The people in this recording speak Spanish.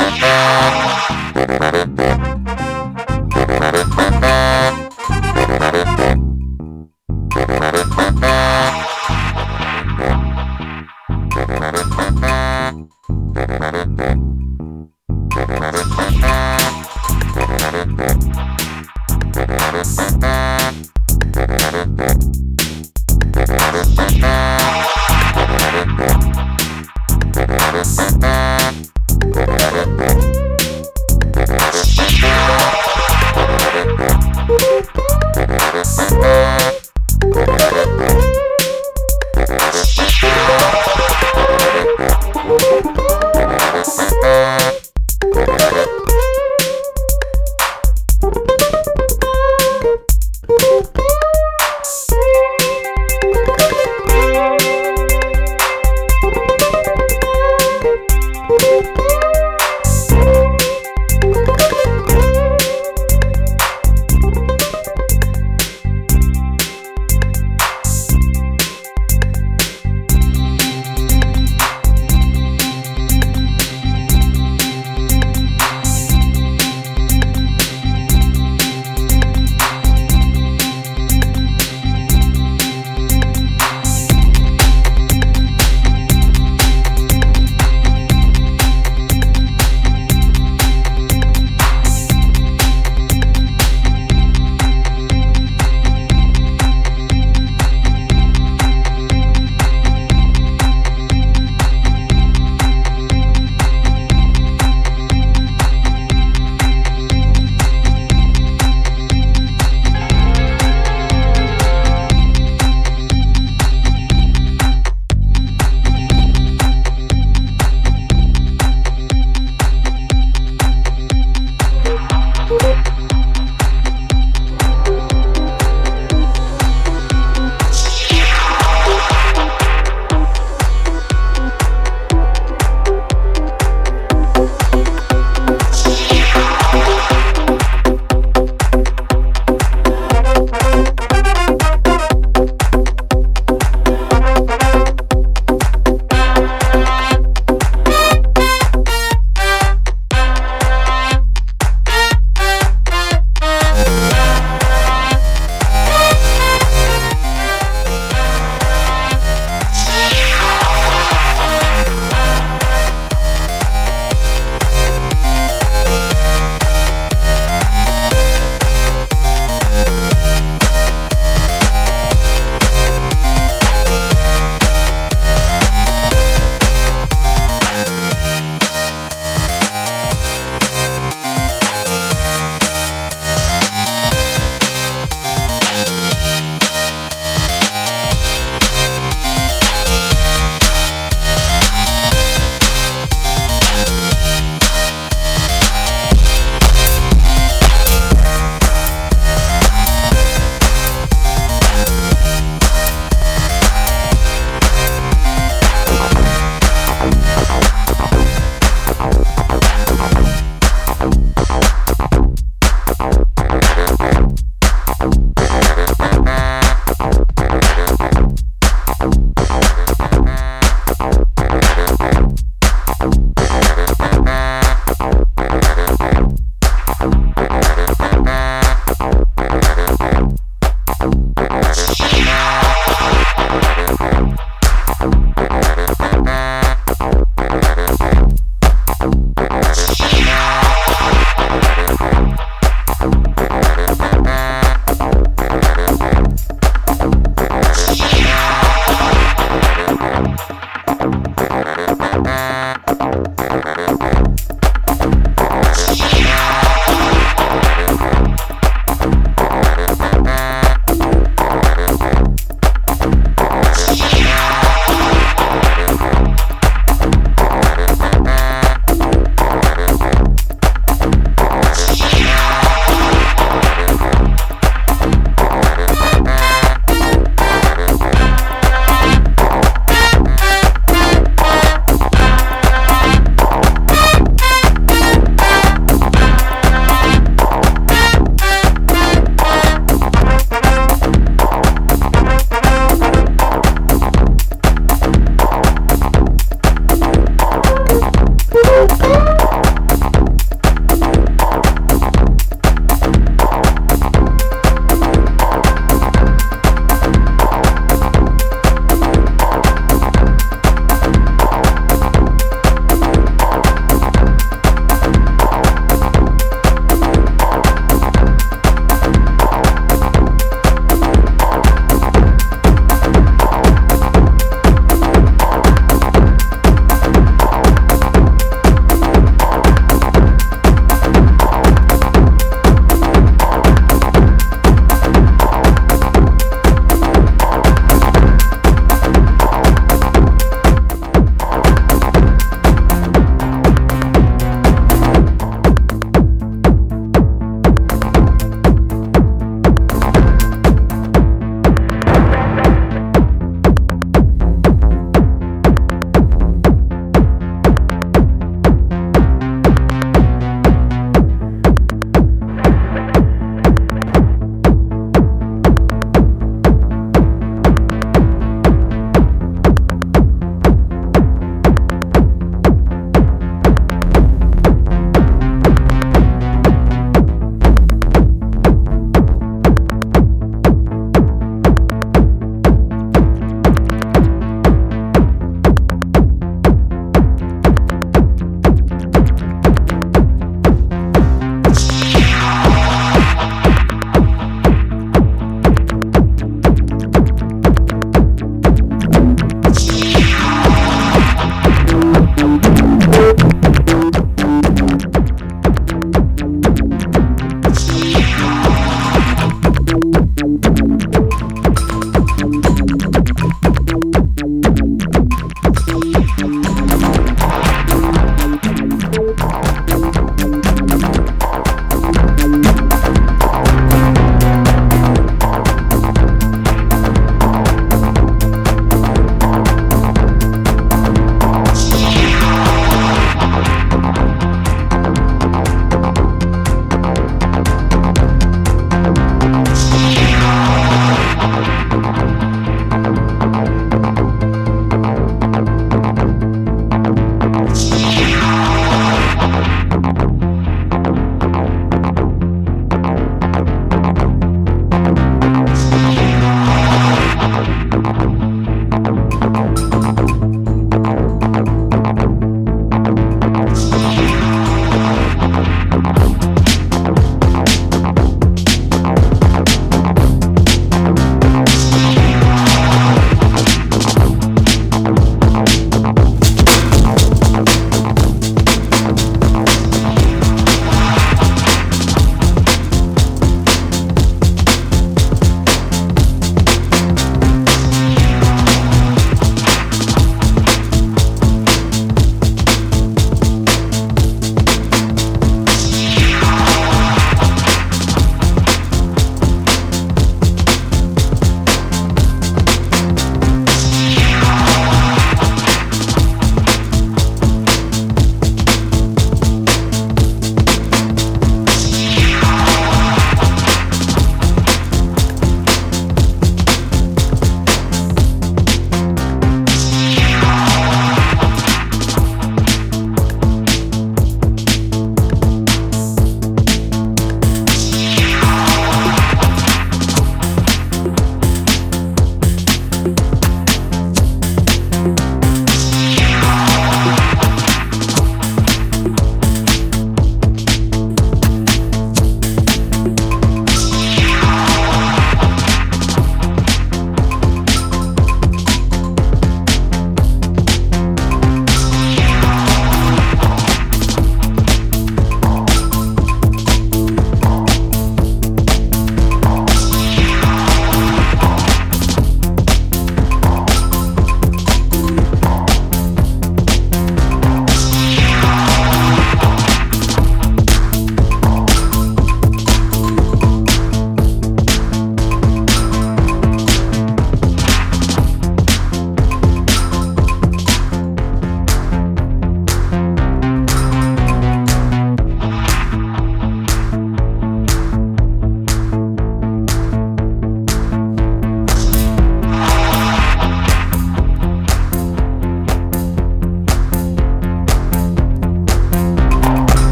Thank Bye.